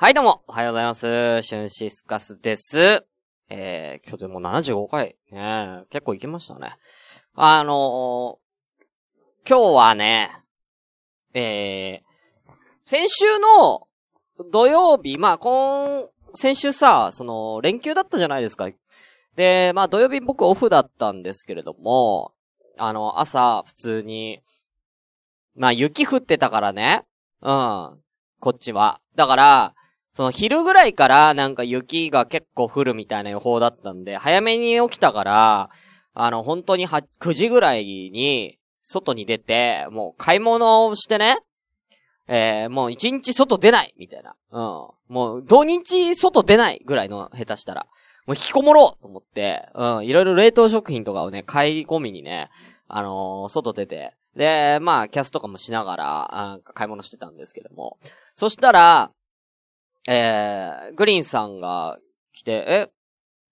はい、どうも、おはようございます。シュンシスカスです。えー、今日でも75回。ね結構行きましたね。あのー、今日はね、えー、先週の土曜日、まあ、今、先週さ、その、連休だったじゃないですか。で、まあ、土曜日僕オフだったんですけれども、あの、朝、普通に、まあ、雪降ってたからね。うん。こっちは。だから、その昼ぐらいからなんか雪が結構降るみたいな予報だったんで、早めに起きたから、あの、本当には9時ぐらいに、外に出て、もう買い物をしてね、えー、もう一日外出ないみたいな。うん。もう土日外出ないぐらいの下手したら。もう引きこもろうと思って、うん、いろいろ冷凍食品とかをね、買い込みにね、あのー外出て、で、まあ、キャスとかもしながら、買い物してたんですけども。そしたら、えー、グリーンさんが来て、え、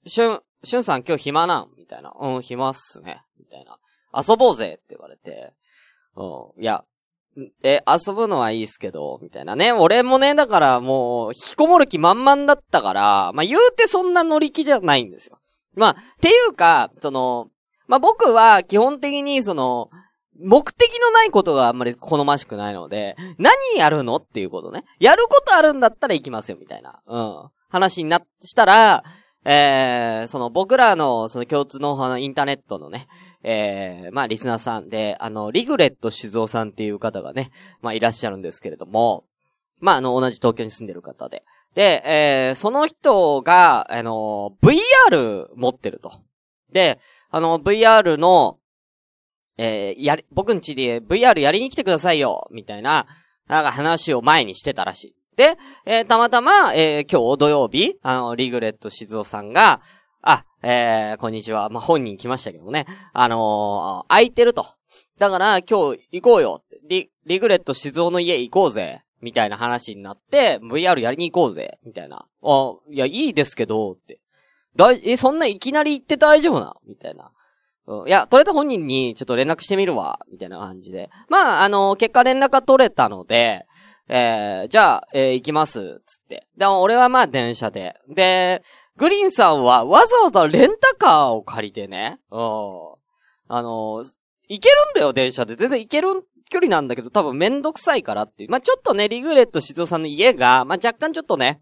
しゅん、しゅんさん今日暇なん？みたいな。うん、暇っすね。みたいな。遊ぼうぜって言われて。うん、いや、え、遊ぶのはいいっすけど、みたいなね。俺もね、だからもう、引きこもる気満々だったから、まあ言うてそんな乗り気じゃないんですよ。まあ、ていうか、その、まあ僕は基本的にその、目的のないことがあんまり好ましくないので、何やるのっていうことね。やることあるんだったら行きますよ、みたいな。うん。話にな、したら、えー、その僕らの、その共通のあのインターネットのね、えー、まあリスナーさんで、あの、リグレット静雄さんっていう方がね、まあいらっしゃるんですけれども、まああの、同じ東京に住んでる方で。で、えー、その人が、あの、VR 持ってると。で、あの、VR の、えー、や、僕ん家で VR やりに来てくださいよみたいな、なんか話を前にしてたらしい。で、えーたまたま、えー今日土曜日、あの、リグレット静雄さんが、あ、えー、こんにちは。まあ、本人来ましたけどね。あのー空いてると。だから、今日行こうよ。リ、リグレット静雄の家行こうぜ。みたいな話になって、VR やりに行こうぜ。みたいな。あ、いや、いいですけど、って。だい、え、そんないきなり行って大丈夫な？みたいな。うんいや、取れた本人にちょっと連絡してみるわ、みたいな感じで。まあ、あの結果連絡が取れたので、えー、じゃあ、えー行きます、つって。で、俺はまあ電車で。で、グリーンさんはわざわざレンタカーを借りてね、うん。あの行けるんだよ、電車で。全然行ける距離なんだけど、多分めんどくさいからっていう。まあ、ちょっとね、リグレット静雄さんの家が、まあ、若干ちょっとね、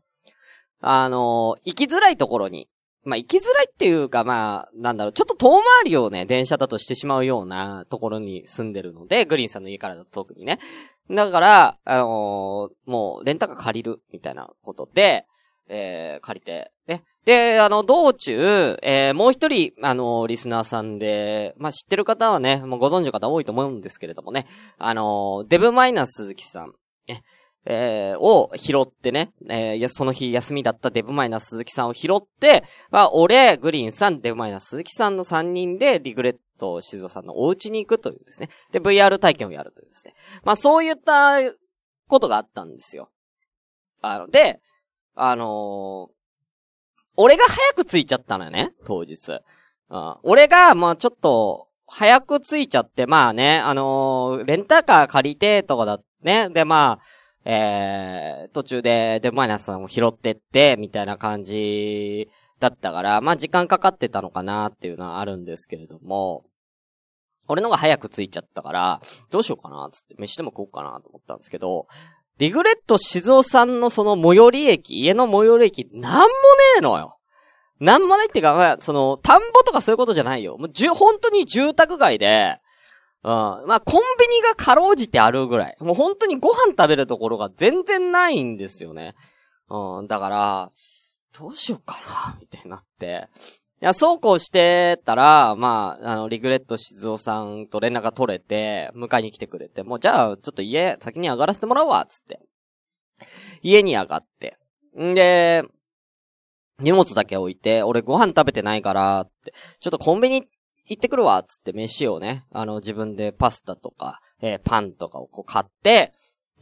あの行きづらいところにまあ、行きづらいっていうか、まあ、なんだろう、ちょっと遠回りをね、電車だとしてしまうようなところに住んでるので、グリーンさんの家からだと特にね。だから、あのーもう、レンタカー借りる、みたいなことで、えー、借りて、ね。で、あの、道中、えー、もう一人、あのーリスナーさんで、まあ、知ってる方はね、もうご存知の方多いと思うんですけれどもね、あのーデブマイナス鈴木さん、ね、えー、を拾ってね、えー、その日休みだったデブマイナス鈴木さんを拾って、まあ、俺、グリーンさん、デブマイナス鈴木さんの3人で、リグレット静雄さんのお家に行くというですね。で、VR 体験をやるというですね。まあ、そういったことがあったんですよ。あの、で、あのー俺が早く着いちゃったのよね、当日。うん、俺が、まあちょっと、早く着いちゃって、まあね、あのーレンタカー借りて、とかだ、ね。で、まあ、えー、途中で、デブマイナスさんを拾ってって、みたいな感じだったから、まあ時間かかってたのかなっていうのはあるんですけれども、俺のが早く着いちゃったから、どうしようかな、つって、飯でも食おうかなと思ったんですけど、リグレット静雄さんのその最寄り駅、家の最寄り駅、なんもねえのよ。なんもないっていうか、まあ、その、田んぼとかそういうことじゃないよ。もう、じゅ、本当に住宅街で、うん。まあ、コンビニがかろうじてあるぐらい。もう本当にご飯食べるところが全然ないんですよね。うん。だから、どうしようかな、みたいになって。いや、そうこうしてたら、まあ、あの、リグレット静雄さんと連絡が取れて、迎えに来てくれて、もうじゃあ、ちょっと家、先に上がらせてもらうわ、つって。家に上がって。んで、荷物だけ置いて、俺ご飯食べてないから、って、ちょっとコンビニ行ってくるわ、つって飯をね、あの、自分でパスタとか、えーパンとかをこう買って、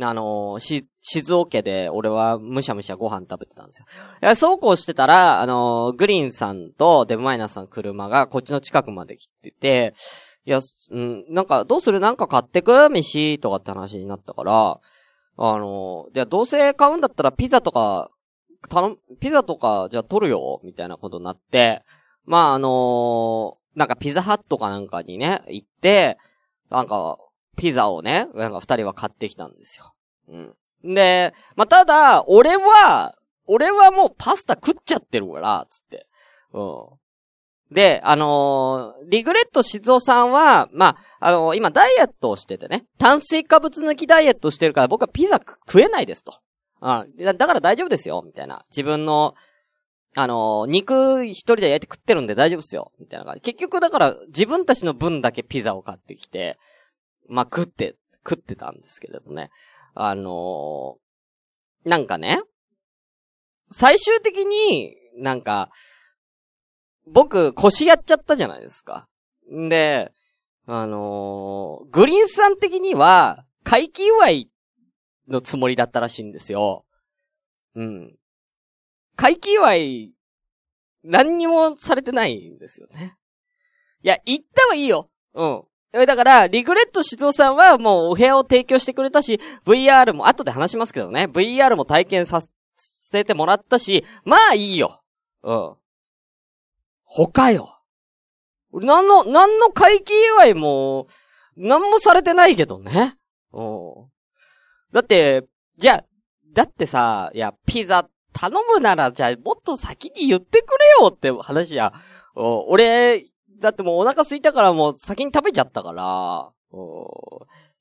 あのーし、静岡で俺はむしゃむしゃご飯食べてたんですよ。いや、そうこうしてたら、あのーグリーンさんとデブマイナスさん車がこっちの近くまで来てて、いや、うん、なんか、どうする？なんか買ってく？飯とかって話になったから、ああの、じゃあどうせ買うんだったらピザとか、頼む、ピザとか、じゃあ取るよ、みたいなことになって、まああのなんかピザハットかなんかにね、行って、なんか、ピザをね、なんか二人は買ってきたんですよ。うん。で、まあ、ただ、俺は、俺はもうパスタ食っちゃってるから、つって。うん。で、あのー、リグレット静雄さんは、まあ、あのー、今ダイエットをしててね、炭水化物抜きダイエットしてるから僕はピザ食えないですと。あだから大丈夫ですよ、みたいな。自分の、あの、肉一人で焼いて食ってるんで大丈夫ですよ、みたいな感じ。結局だから自分たちの分だけピザを買ってきて、まあ、食って、食ってたんですけれどね。あのなんかね、最終的になんか、僕、腰やっちゃったじゃないですか。んで、あのー、グリーンさん的には、回帰祝いのつもりだったらしいんですよ。うん。回帰祝い、何にもされてないんですよね。いや、行ったはいいよ。うん。だから、リグレット静雄さんはもうお部屋を提供してくれたし、VR も、後で話しますけどね、VR も体験させてもらったし、まあいいよ。うん。他よ。なんの、なんの会期祝いも、なんもされてないけどね。うん。だって、じゃあ、だってさ、いや、ピザ頼むなら、じゃあ、もっと先に言ってくれよって話や。俺、だってもうお腹空いたからもう先に食べちゃったから、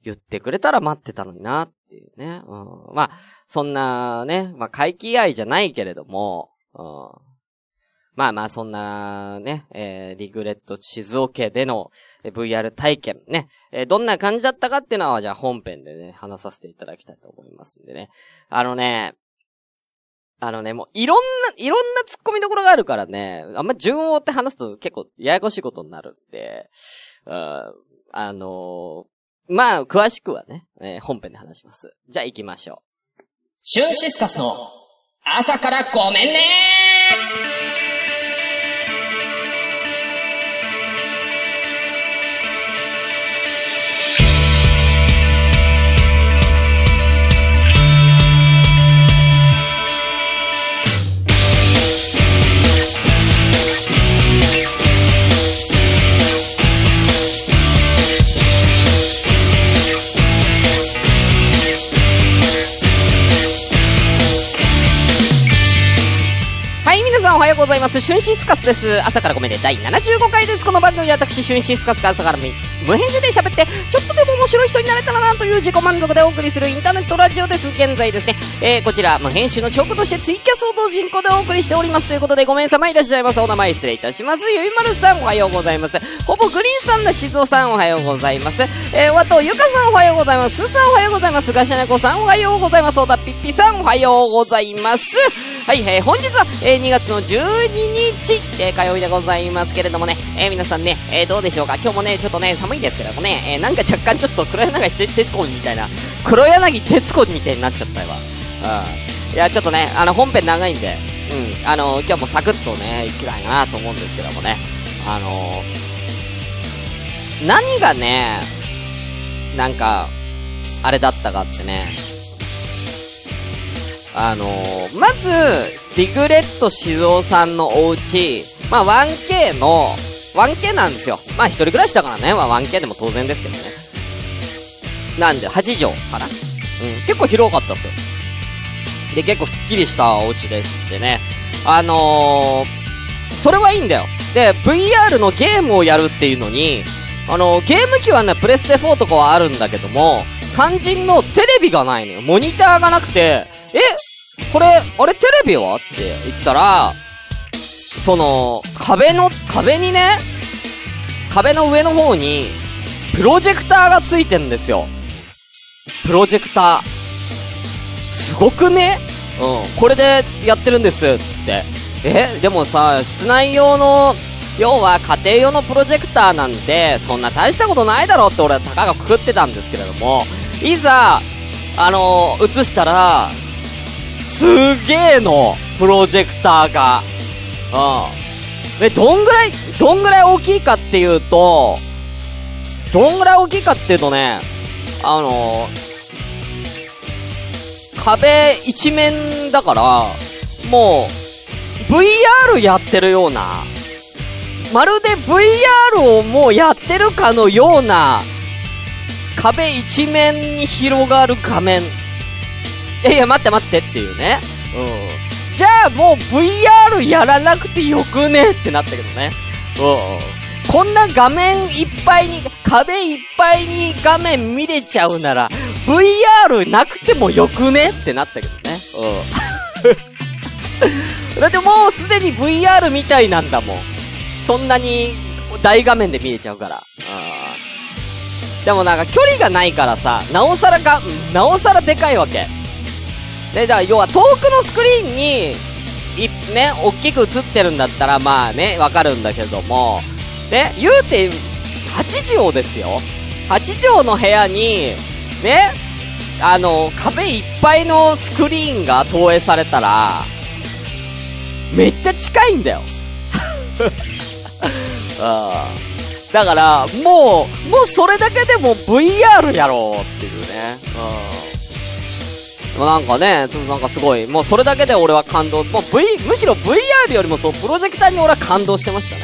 言ってくれたら待ってたのになっていうね。うん、まあ、そんなね、まあ、回帰愛じゃないけれども、うんまあまあ、そんなね、えー、リグレット静岡での VR 体験ね、えー、どんな感じだったかっていうのは、じゃあ本編でね、話させていただきたいと思いますんでね。あのね、あのね、もういろんな、いろんな突っ込みどころがあるからね、あんま順を追って話すと結構ややこしいことになるんで、うん、あのー、まあ、詳しくはね、えー、本編で話します。じゃあ行きましょう。シュンシスカスの朝からごめんねございます。シュンシスカスです。朝からごめんね。第75回です。この番組は私、シュンシスカスが朝から無編集で喋って、ちょっとでも面白い人になれたらなという自己満足でお送りするインターネットラジオです。現在ですね、えー、こちら、無編集の証拠としてツイキャスを同人行でお送りしております。ということで、ごめんさまいらっしゃいます。お名前失礼いたします。ゆいまるさん、おはようございます。ほぼグリーンさんの静雄さん、おはようございます。えー、あと、ゆかさん、おはようございます。すーさん、おはようございます。ガシャネコさん、おはようございます。おだぴっぴさん、おはようございます。はい、えー、本日は、えー、2月の12日、えー、火曜日でございますけれどもね、えー、皆さんね、えー、どうでしょうか？今日もね、ちょっとね、寒いですけどもね、えー、なんか若干ちょっと黒柳徹子みたいな、黒柳徹子みたいになっちゃったよ。うん。いや、ちょっとね、あの、本編長いんで、うん、あの、今日もサクッとね、行きたいなと思うんですけどもね、あの、何がね、なんか、あれだったかってね、あのー、まず、リグレット静雄さんのお家、まあ 1K の、1K なんですよ。まあ一人暮らしだからね、まあ 1K でも当然ですけどね。なんで、8畳かな。うん、結構広かったっすよ。で、結構スッキリしたお家でしてね。あのー、それはいいんだよ。で、VR のゲームをやるっていうのに、あのー、ゲーム機はね、プレステ4とかはあるんだけども、肝心のテレビがないのよ。モニターがなくて、えこれ、あれテレビは？って言ったら、その、壁の、壁にね、壁の上の方に、プロジェクターがついてんですよ。プロジェクター。すごくね？うん。これでやってるんです、つって。え、でもさ、室内用の、要は家庭用のプロジェクターなんて、そんな大したことないだろうって俺はたかがくくってたんですけれども、いざ、あのー、映したら、すげえの、プロジェクターが。うん。で、どんぐらい、どんぐらい大きいかっていうと、どんぐらい大きいかっていうとね、あの壁一面だから、もう、VR やってるような、まるで VR をもうやってるかのような、壁一面に広がる画面。いやいや、待って待ってっていうね。うん。じゃあもう VR やらなくてよくねってなったけどね。うん。こんな画面いっぱいに、壁いっぱいに画面見れちゃうなら、VR なくてもよくねってなったけどね。うん。だってもうすでに VR みたいなんだもん。そんなに大画面で見れちゃうから。うん。でもなんか距離がないからさ、なおさらが、なおさらでかいわけ。で、だから要は遠くのスクリーンに、い、ね、大きく映ってるんだったらまあね、わかるんだけども、ね、言うて、8畳ですよ。8畳の部屋に、ね、あの、壁いっぱいのスクリーンが投影されたら、めっちゃ近いんだよ。ああだから、もう、もうそれだけでも VR やろっていうね。うん。もうなんかね、ちょっとなんかすごい、もうそれだけで俺は感動、もう V、むしろ VR よりもそう、プロジェクターに俺は感動してましたね。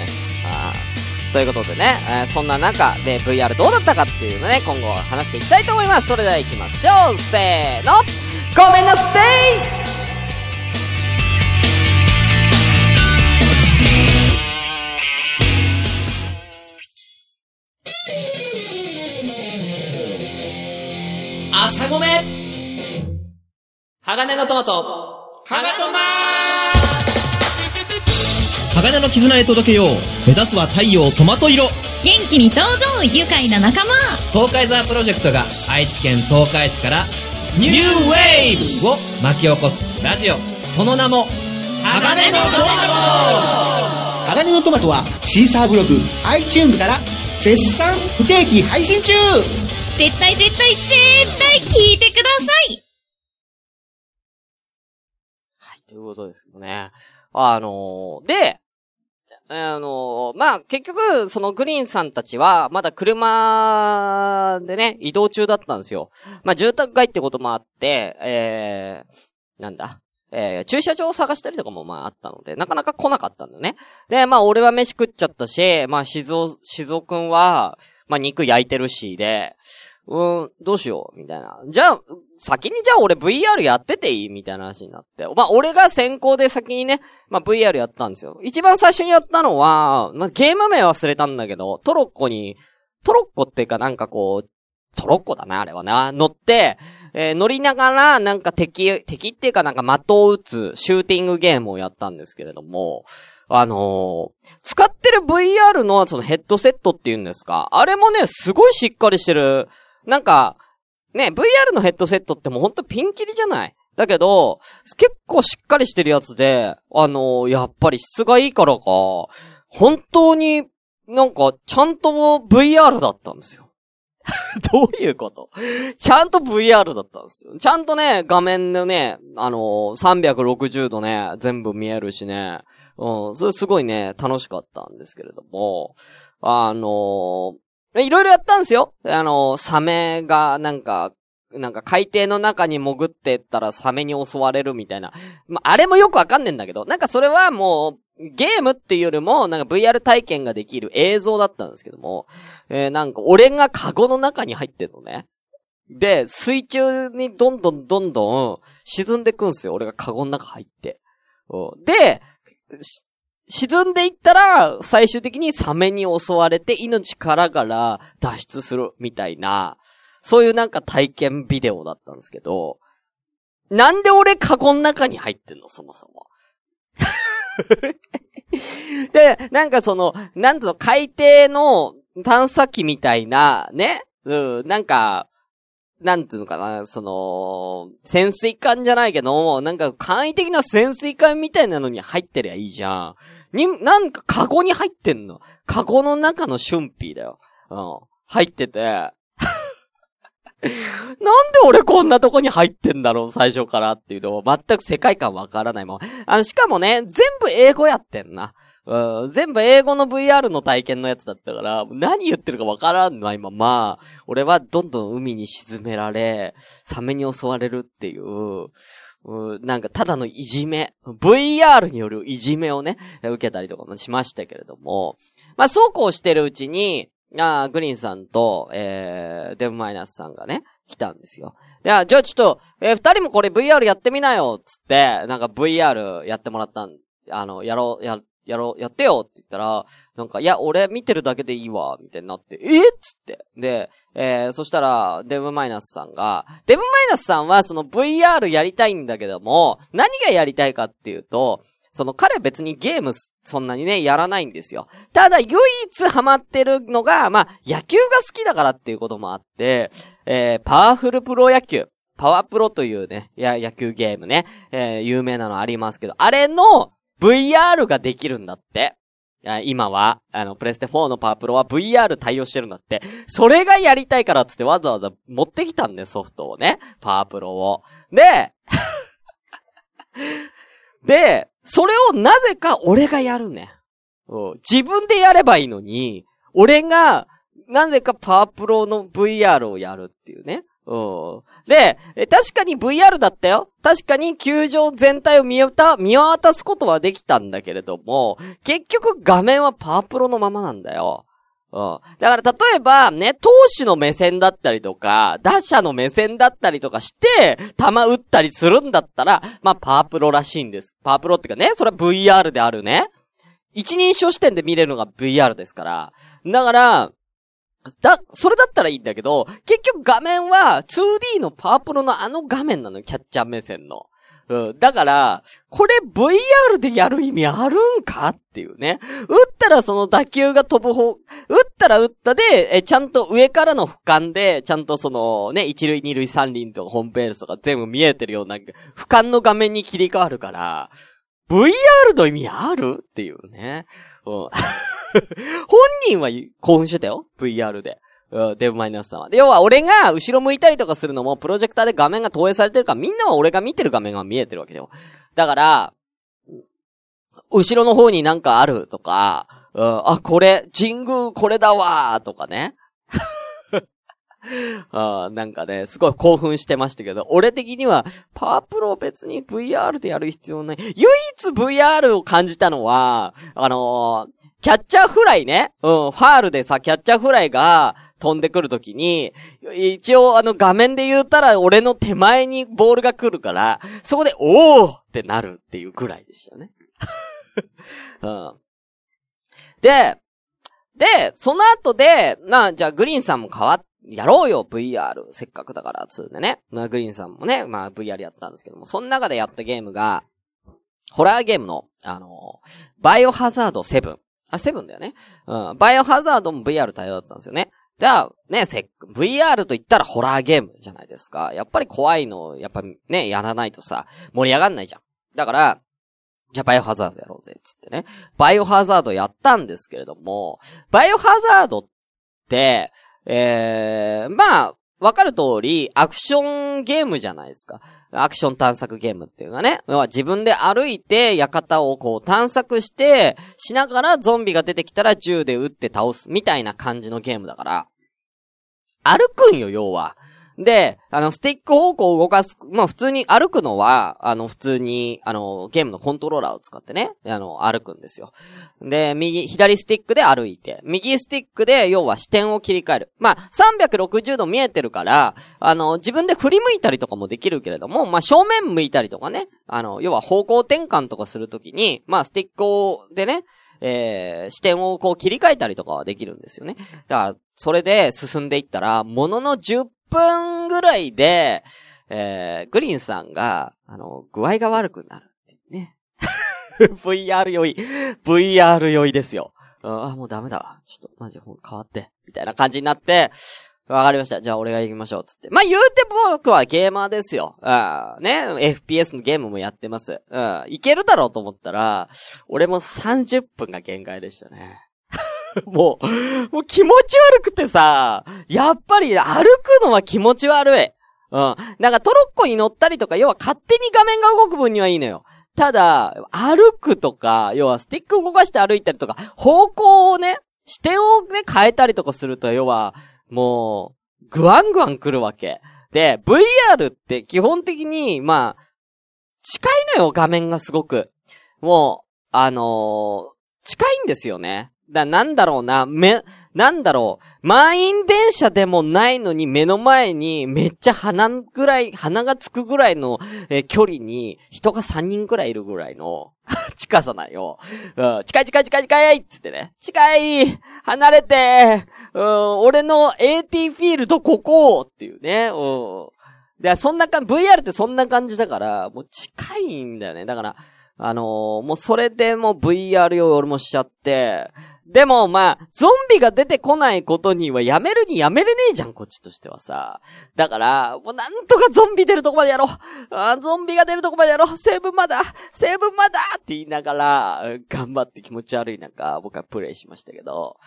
ああということでね、えーそんな中で VR どうだったかっていうのね、今後話していきたいと思います。それでは行きましょう。せーの。ごめんなさい朝鋼のトマト、はがとま鋼の絆へ届けよう。目指すは太陽トマト色。元気に登場愉快な仲間。東海ザープロジェクトが愛知県東海市からニューウェーブを巻き起こすラジオ。その名も、鋼のトマ鋼のトマトはシーサーブログ iTunes から絶賛不定期配信中。絶対絶対絶対聞いてくださいということですけどね。あのーで、あのーまあ、結局、そのグリーンさんたちは、まだ車でね、移動中だったんですよ。まあ、住宅街ってこともあって、えー、なんだ？えー、駐車場を探したりとかもまああったので、なかなか来なかったんだよね。で、まあ俺は飯食っちゃったし、まあ静雄、静雄くんは、まあ肉焼いてるしで、うん、どうしよう、みたいな。じゃあ、先にじゃあ俺 VR やってていいみたいな話になって。まあ俺が先行で先にね、まあ VR やったんですよ。一番最初にやったのは、まあゲーム名忘れたんだけど、トロッコに、トロッコっていうかなんかこう、トロッコだな、あれはな。乗って、えー乗りながら、なんか敵、敵っていうかなんか的を撃つ、シューティングゲームをやったんですけれども、あのー使ってる VR のそのヘッドセットっていうんですかあれもね、すごいしっかりしてる。なんか、ね、VR のヘッドセットってもうほんとピンキリじゃない？だけど、結構しっかりしてるやつで、あのーやっぱり質がいいからか、本当になんかちゃんと VR だったんですよ。どういうこと？ちゃんと VR だったんですよ。ちゃんとね、画面のね、あのー360度ね、全部見えるしね、うん、それすごいね、楽しかったんですけれども、あのーいろいろやったんですよ。あのサメが、なんか、なんか海底の中に潜ってったらサメに襲われるみたいな。まあ、あれもよくわかんねえんだけど、なんかそれはもう、ゲームっていうよりも、なんか VR 体験ができる映像だったんですけども、えー、なんか俺がカゴの中に入ってんのね。で、水中にどんどんどんどん沈んでくんすよ。俺がカゴの中入って。で、沈んでいったら、最終的にサメに襲われて命からがら脱出するみたいな、そういうなんか体験ビデオだったんですけど、なんで俺カゴの中に入ってんの？そもそも。で、なんかその、なんつうの、海底の探査機みたいな、ね、うん、なんか、なんつうのかな、その、潜水艦じゃないけど、なんか簡易的な潜水艦みたいなのに入ってりゃいいじゃん。に、なんかカゴに入ってんの。カゴの中のシュンピーだよ。うん。入ってて。なんで俺こんなとこに入ってんだろう、最初からっていうの全く世界観わからないもん。あの、しかもね、全部英語やってんな。全部英語の VR の体験のやつだったから、何言ってるかわからんのは今、まあ、俺はどんどん海に沈められ、サメに襲われるっていう、なんかただのいじめ、VR によるいじめをね、受けたりとかもしましたけれども、まあそうこうしてるうちに、あグリーンさんと、えー、デブマイナスさんがね、来たんですよ。で、じゃあちょっと、えー二人もこれ VR やってみなよつって、なんか VR やってもらったん、あの、やろう、や、やろう、やってよって言ったら、なんか、いや、俺見てるだけでいいわ、みたいになって、え？っつって。で、えー、そしたら、デブマイナスさんが、デブマイナスさんはその VR やりたいんだけども、何がやりたいかっていうと、その彼別にゲームそんなにね、やらないんですよ。ただ唯一ハマってるのが、まあ、野球が好きだからっていうこともあって、えー、パワフルプロ野球。パワプロというね、や、野球ゲームね、えー、有名なのありますけど、あれの VR ができるんだって。今は、あの、プレステ4のパワープロは VR 対応してるんだって。それがやりたいからっつってわざわざ持ってきたんね、ソフトをね。パワープロを。で、で、それをなぜか俺がやるね。自分でやればいいのに、俺が、なぜかパワープロの VR をやるっていうね。うん。で、確かに VR だったよ。確かに球場全体を見渡、見渡すことはできたんだけれども、結局画面はパワープロのままなんだよ。うん。だから例えばね、投手の目線だったりとか、打者の目線だったりとかして、球打ったりするんだったら、まあパワープロらしいんです。パワープロってかね、それは VR であるね。一人称視点で見れるのが VR ですから。だから、だ、それだったらいいんだけど、結局画面は 2D のパワプロのあの画面なの、キャッチャー目線の。うん。だから、これ VR でやる意味あるんかっていうね。打ったらその打球が飛ぶ方、打ったら打ったで、え、ちゃんと上からの俯瞰で、ちゃんとそのね、一塁二塁三塁とかホームベースとか全部見えてるような、俯瞰の画面に切り替わるから、VR の意味あるっていうね。うん。本人は興奮してたよ ?VR で。うん、デブマイナスさんは。で、要は俺が後ろ向いたりとかするのも、プロジェクターで画面が投影されてるから、みんなは俺が見てる画面が見えてるわけだよ。だから、後ろの方になんかあるとか、うん、あ、これ、神宮これだわーとかね。あなんかね、すごい興奮してましたけど、俺的には、パワープロ別に VR でやる必要ない。唯一 VR を感じたのは、あのーキャッチャーフライね。うん、ファールでさ、キャッチャーフライが飛んでくるときに、一応あの画面で言ったら俺の手前にボールが来るから、そこで、おーってなるっていうくらいでしたね。うん。で、で、その後で、な、じゃあグリーンさんも変わっ、やろうよ、VR。せっかくだから、つうんでね。まあ、グリーンさんもね、まあ、VR やったんですけども、その中でやったゲームが、ホラーゲームの、あのバイオハザード7。あ、セブンだよね。うん。バイオハザードも VR 対応だったんですよね。じゃあ、ね、せっ、VR と言ったらホラーゲームじゃないですか。やっぱり怖いの、やっぱね、やらないとさ、盛り上がんないじゃん。だから、じゃあバイオハザードやろうぜ、つってね。バイオハザードやったんですけれども、バイオハザードって、えー、まあ、わかる通り、アクションゲームじゃないですか。アクション探索ゲームっていうかね。要は自分で歩いて、館をこう探索して、しながらゾンビが出てきたら銃で撃って倒す、みたいな感じのゲームだから。歩くんよ、要は。で、あの、スティック方向を動かす、まあ普通に歩くのは、あの、普通に、あの、ゲームのコントローラーを使ってね、あの、歩くんですよ。で、右、左スティックで歩いて、右スティックで、要は視点を切り替える。まあ、360度見えてるから、あの、自分で振り向いたりとかもできるけれども、まあ、正面向いたりとかね、あの、要は方向転換とかするときに、まあ、スティックを、でね、えー、視点をこう切り替えたりとかはできるんですよね。だから、それで進んでいったら、ものの10分ぐらいで、えー、グリーンさんが、あの、具合が悪くなるってね。VR 酔い、VR 酔いですよ。あ、もうダメだ。ちょっと、マジ、変わって。みたいな感じになって、わかりました。じゃあ俺が行きましょう。つって。まあ、言うて僕はゲーマーですよ。あね。FPS のゲームもやってます。うん。いけるだろうと思ったら、俺も30分が限界でしたね。もう、もう気持ち悪くてさ、やっぱり歩くのは気持ち悪い。うん。なんかトロッコに乗ったりとか、要は勝手に画面が動く分にはいいのよ。ただ、歩くとか、要はスティック動かして歩いたりとか、方向をね、視点をね、変えたりとかすると、要は、もう、ぐわんぐわん来るわけ。で、VR って基本的に、まあ、近いのよ、画面がすごく。もう、あのー近いんですよね。だ、なんだろうな、め、なんだろう。満員電車でもないのに目の前にめっちゃ鼻ぐらい、鼻がつくぐらいの、えー距離に人が3人ぐらいいるぐらいの 近さなんよ。うん、近い近い近い近いっつってね。近い離れてうん、俺の AT フィールドここっていうね。うん。で、そんな感じ、VR ってそんな感じだから、もう近いんだよね。だから、あのーもうそれでも VR 用俺もしちゃって、でもまあ、ゾンビが出てこないことにはやめるにやめれねえじゃん、こっちとしてはさ。だから、もうなんとかゾンビ出るとこまでやろうあゾンビが出るとこまでやろうセーブまだセーブまだって言いながら、頑張って気持ち悪い中、僕はプレイしましたけど、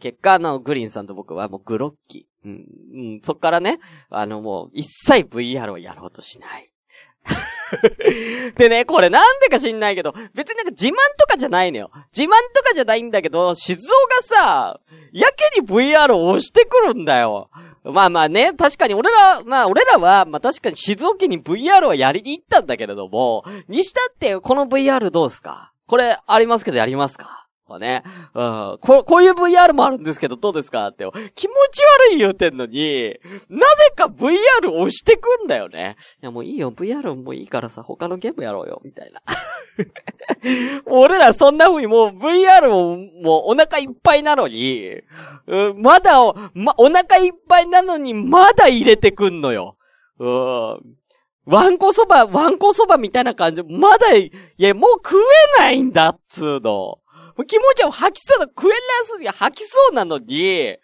結果の、グリーンさんと僕はもうグロッキー。うん、うん、そっからね、あのもう一切 VR をやろうとしない。でね、これなんでか知んないけど、別になんか自慢とかじゃないのよ。自慢とかじゃないんだけど、静岡がさ、やけに VR を押してくるんだよ。まあまあね、確かに俺ら、まあ俺らは、まあ確かに静岡に VR はやりに行ったんだけれども、にしたってこの VR どうすか？これありますけどやりますか？ね。うん。こ、こういう VR もあるんですけどどうですかって。気持ち悪い言うてんのに、なぜか VR 押してくんだよね。いやもういいよ、VR もいいからさ、他のゲームやろうよ、みたいな。俺らそんな風にもう VR ももうお腹いっぱいなのに、うんまだお、ま、お腹いっぱいなのにまだ入れてくんのよ。うん。ワンコそば、ワンコそばみたいな感じ。まだ、いや、もう食えないんだっつうの。もう気持ちは吐きそうだ、食えなすぎ吐きそうなのに、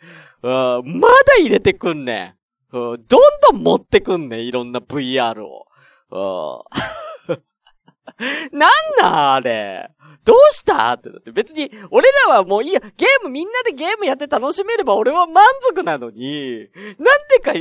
うん、まだ入れてくんねん。うん、どんどん持ってくんねん、いろんな VR を。うん。なんなんあれ。どうしたってなって。別に、俺らはもういいや、ゲーム、みんなでゲームやって楽しめれば俺は満足なのに、なんでか、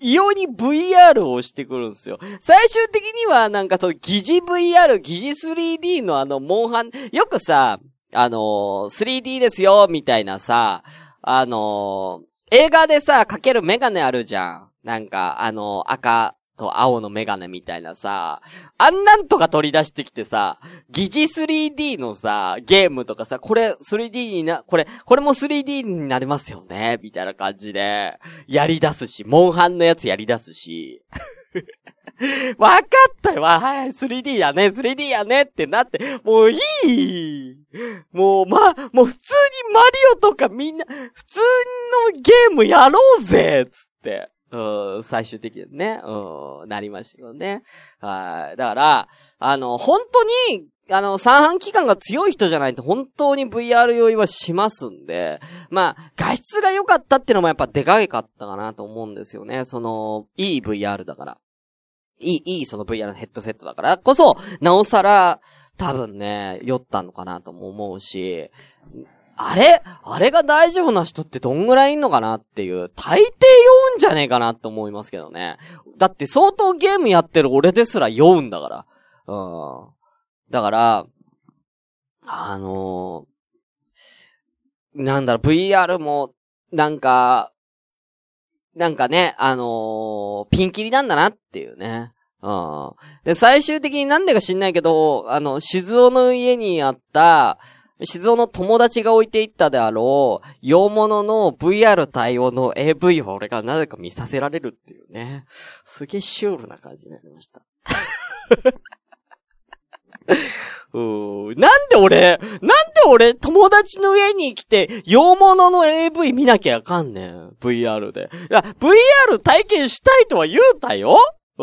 異様に VR をしてくるんですよ。最終的には、なんかその、疑似 VR、疑似 3D のあの、モンハン、よくさ、あのー 3D ですよ、みたいなさ、あのー映画でさ、かけるメガネあるじゃん。なんか、あのー赤と青のメガネみたいなさ、あんなんとか取り出してきてさ、疑似 3D のさ、ゲームとかさ、これ 3D にな、これ、これも 3D になりますよね、みたいな感じで、やり出すし、モンハンのやつやり出すし。わかったよはい、3D やね、3D やねってなって、もういいもう、ま、もう普通にマリオとかみんな、普通のゲームやろうぜつって。うん、最終的にね、うん、なりましたよね。はい。だから、あの、本当に、あの、三半期間が強い人じゃないと本当に VR 用意はしますんで、まあ、画質が良かったってのもやっぱでかかったかなと思うんですよね。その、いい VR だから。いい、いいその VR のヘッドセットだからこそ、なおさら、多分ね、酔ったのかなとも思うし、あれあれが大丈夫な人ってどんぐらいいんのかなっていう、大抵酔うんじゃねえかなって思いますけどね。だって相当ゲームやってる俺ですら酔うんだから。うん。だから、あのーなんだろ、VR も、なんか、なんかね、あのーピンキリなんだなっていうね。うん。で、最終的になんでか知んないけど、あの、静雄の家にあった、静雄の友達が置いていったであろう、洋物の VR 対応の AV を俺がなぜか見させられるっていうね。すげえシュールな感じになりました。なんで俺、なんで俺、友達の家に来て、洋物の AV 見なきゃあかんねん。VR で。いや、VR 体験したいとは言うたよう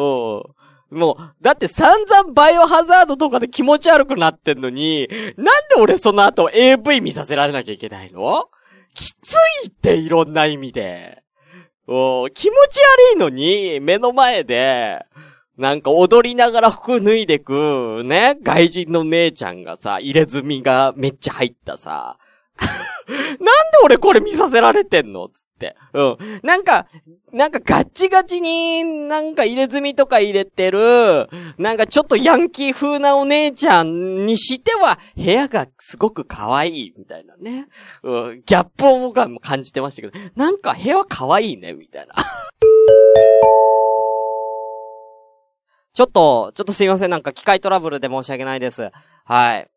ん。もう、だって散々バイオハザードとかで気持ち悪くなってんのに、なんで俺その後 AV 見させられなきゃいけないの？きついっていろんな意味で。お気持ち悪いのに、目の前で、なんか踊りながら服脱いでく、ね、外人の姉ちゃんがさ、入れ墨がめっちゃ入ったさ。なんで俺これ見させられてんの？つって。うん。なんか、なんかガッチガチになんか入れ墨とか入れてる、なんかちょっとヤンキー風なお姉ちゃんにしては、部屋がすごく可愛い、みたいなね。うん。ギャップを僕は感じてましたけど、なんか部屋可愛いね、みたいな。ちょっと、ちょっとすいません。なんか機械トラブルで申し訳ないです。はい。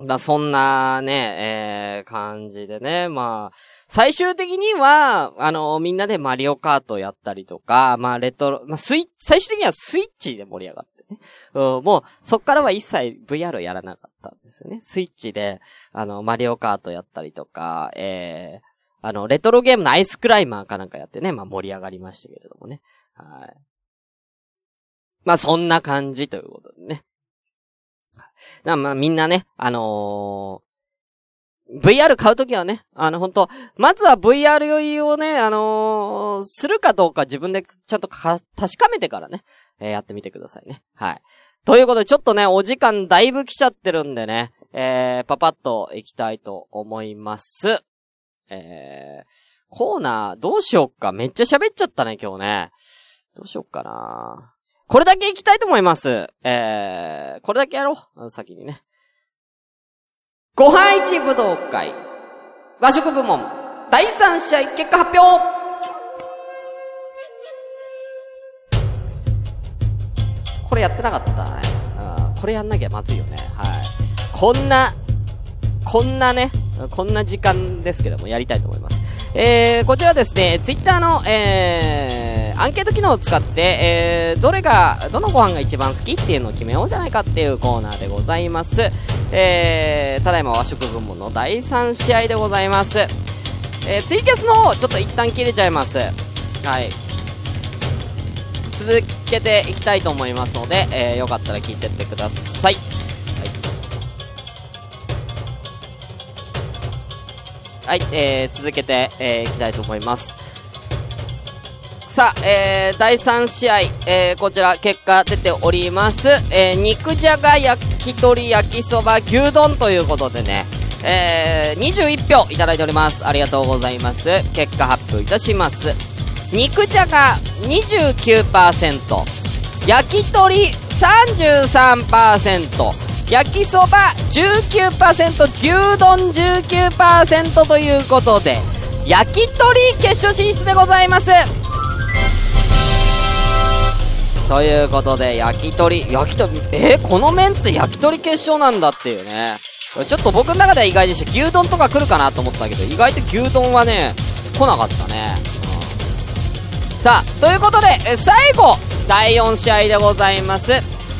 まあ、そんなね、えー、感じでね、まあ、最終的には、あの、みんなでマリオカートやったりとか、まあ、レトロ、まあ、スイ、最終的にはスイッチで盛り上がってね。うん、もう、そっからは一切 VR やらなかったんですよね。スイッチで、あの、マリオカートやったりとか、えー、あの、レトロゲームのアイスクライマーかなんかやってね、まあ、盛り上がりましたけれどもね。はい。まあ、そんな感じということでね。なまあ、みんなね、あのー VR 買うときはね、あの、本当まずは VR をね、あのーするかどうか自分でちゃんとか確かめてからね、えーやってみてくださいね。はい。ということで、ちょっとね、お時間だいぶ来ちゃってるんでね、えー、パパッと行きたいと思います。えー、コーナー、どうしよっか。めっちゃ喋っちゃったね、今日ね。どうしよっかな。これだけ行きたいと思います。えー、これだけやろう。先にね。ご飯市武道会、和食部門、第3試合結果発表これやってなかったね。うん、これやんなきゃまずいよね。はい。こんな、こんなね、こんな時間ですけども、やりたいと思います。えー、こちらですね、ツイッターの、えー、アンケート機能を使って、えー、どれが、どのご飯が一番好きっていうのを決めようじゃないかっていうコーナーでございます。えー、ただいま和食部門の第3試合でございます。えー、ツイキャスの方、ちょっと一旦切れちゃいます。はい。続けていきたいと思いますので、えー、よかったら聞いてってください。はい、えー、続けて、えー、いきたいと思います。さあ、えー、第3試合、えー、こちら結果出ております。えー、肉じゃが、焼き鳥、焼きそば、牛丼ということでね、えー、21票いただいております。ありがとうございます。結果発表いたします。肉じゃが29%、焼き鳥33%、焼きそば19%、牛丼19%ということで、焼き鳥決勝進出でございますということで、焼き鳥、焼き鳥、えーこのメンツで焼き鳥決勝なんだっていうね。ちょっと僕の中では意外でした。牛丼とか来るかなと思ったけど、意外と牛丼はね、来なかったね。うんさあ、ということで、え最後、第4試合でございます。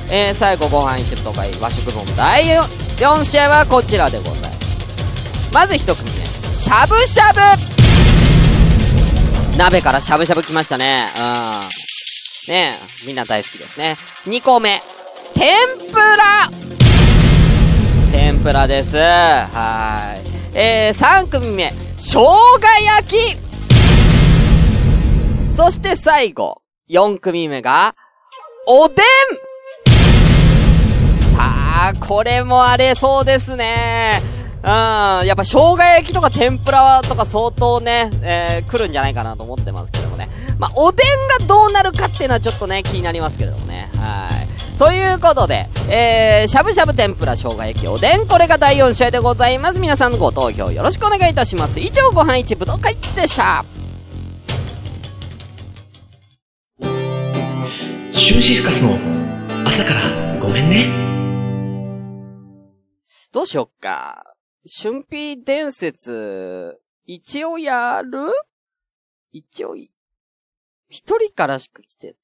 えー、最後ご飯一部とか和食部門第 4, 4試合はこちらでございます。まず一組目、しゃぶしゃぶ鍋からしゃぶしゃぶ来ましたね。うん。ねえ、みんな大好きですね。2個目、天ぷら天ぷらです。はーい。えー、3組目、生姜焼きそして最後、4組目が、おでんさあ、これもあれそうですね。うん、やっぱ生姜焼きとか天ぷらとか相当ね、えー、来るんじゃないかなと思ってますけどもね。まあ、おでんがどうなるかっていうのはちょっとね、気になりますけれどもね。はい。ということで、えー、しゃぶしゃぶ天ぷら生姜焼きおでん、これが第4試合でございます。皆さんのご投票よろしくお願いいたします。以上、ご飯一武道会でした。シュンシスカスの朝からごめんね。どうしよっか。春辟伝説、一応やる？一応、一人からしか来て、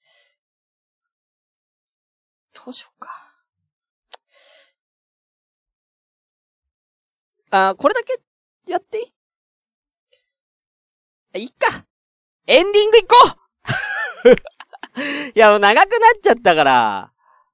どうしよっか。あ、これだけやっていい？あいっか。エンディング行こう いや、もう長くなっちゃったから。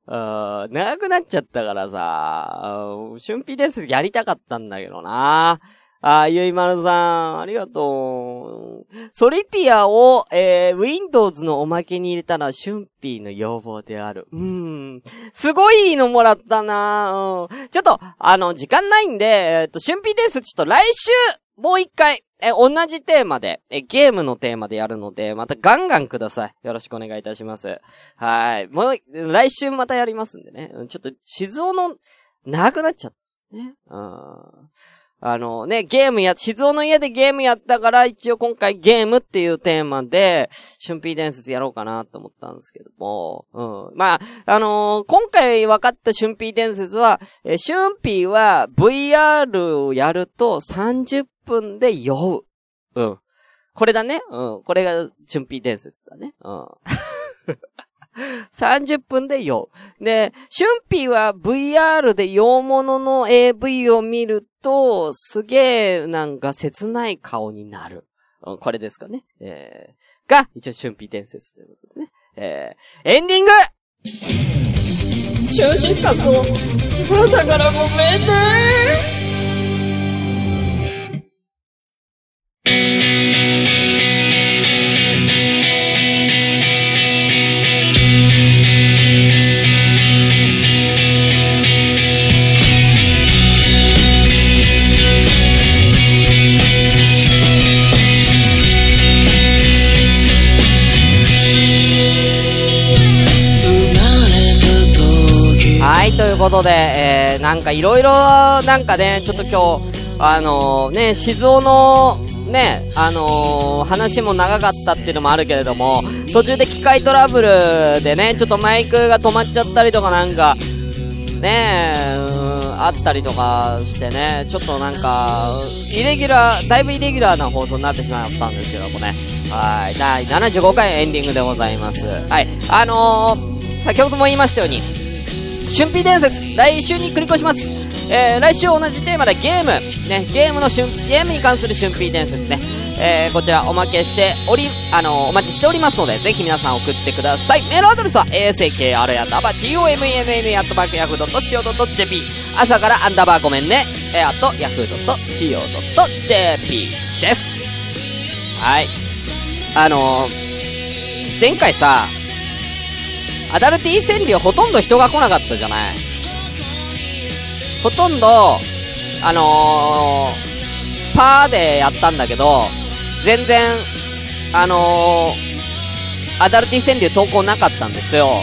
うん、長くなっちゃったからさ、春辟伝説やりたかったんだけどな。あー、ゆいまるさん、ありがとう。ソリティアを、えー、Windows のおまけに入れたのは春辟の要望である。うん。すごいのもらったなうん。ちょっと、あの、時間ないんで、えっと、春辟伝説ちょっと来週、もう一回、え、同じテーマで、え、ゲームのテーマでやるので、またガンガンください。よろしくお願いいたします。はい。もう、来週またやりますんでね。ちょっと、静雄の、長くなっちゃった。ね。うん。あのね、ゲームや、静雄の家でゲームやったから、一応今回ゲームっていうテーマで、春ー伝説やろうかなと思ったんですけども、うん。まあ、あのー今回分かった春ー伝説は、えー、春ーは VR をやると30分で酔う。うん。これだね。うん。これが春ー伝説だね。うん。30分で酔う。で、春ーは VR で洋物の AV を見ると、すげえなんか切ない顔になる。うん、これですかね。えー、が、一応春ー伝説ということでね。えー、エンディングシュンシスカスの朝からごめんねことで、えー、なんかいろいろ、なんかね、ちょっと今日、あのー、ね、静雄の、ね、あのー、話も長かったっていうのもあるけれども、途中で機械トラブルでね、ちょっとマイクが止まっちゃったりとかなんか、ねえ、あったりとかしてね、ちょっとなんか、イレギュラー、だいぶイレギュラーな放送になってしまったんですけどもね。はい。第75回エンディングでございます。はい。あのー、先ほども言いましたように、春ー伝説、来週に繰り越します。えー、来週同じテーマでゲーム、ね、ゲームの春、ゲームに関する春ー伝説ね。えー、こちらおまけしており、あのーお待ちしておりますので、ぜひ皆さん送ってください。メールアドレスは、asakr やんだば、gommm アットマークヤフー .co.jp。朝からアンダーバーごめんね、えー、あと、ヤフー .co.jp です。はい。あのー、前回さ、アダルティー川柳ほとんど人が来なかったじゃないほとんど、あのー、パーでやったんだけど、全然、あのー、アダルティ川柳投稿なかったんですよ。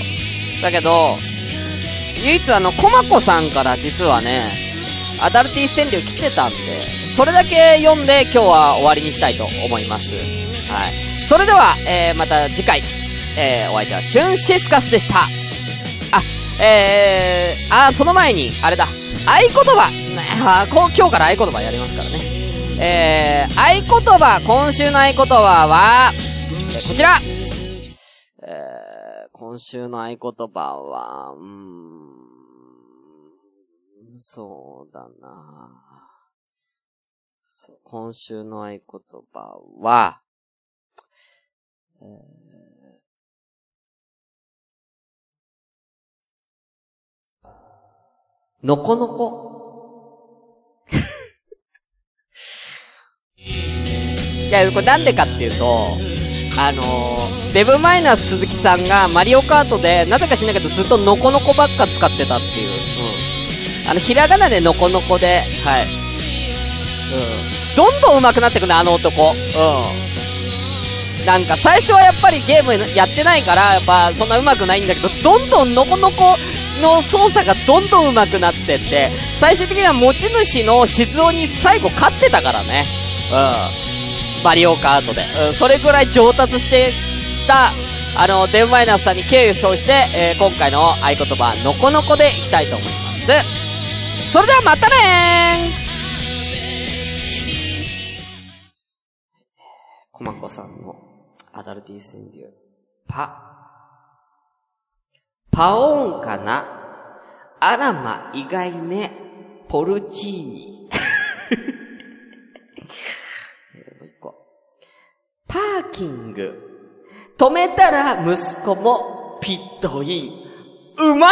だけど、唯一あの、コマコさんから実はね、アダルティ川柳来てたんで、それだけ読んで今日は終わりにしたいと思います。はい。それでは、えー、また次回、えー、お相手はシュンシスカスでした。あ、えー、あ、その前に、あれだ、合言葉、ね、あこう今日から合言葉やりますからね。えー、合言葉、今週の合言葉は、えーこちらえー、今週の合言葉は、うーん、そうだな今週の合言葉は、えーのこのこ。いや、これなんでかっていうと、あのー、デブマイナス鈴木さんがマリオカートで、なぜか知んないけどずっとノコノコばっか使ってたっていう。うん。あの、ひらがなでノコノコで、はい。うん。どんどん上手くなってくね、あの男。うん。なんか最初はやっぱりゲームやってないから、やっぱそんな上手くないんだけど、どんどんノコノコの操作がどんどん上手くなってって、最終的には持ち主の静雄に最後勝ってたからね。うん。マリオカートで。うん、それぐらい上達して、した、あの、デンマイナスさんに敬意を表して、えー今回の合言葉、のこのこでいきたいと思います。それではまたねーコマコさんのアダルティー川柳。パ。パオーンかな？あらま、意外ね。ポルチーニ。えーもう一個。パーキング。止めたら息子もピットイン。うまい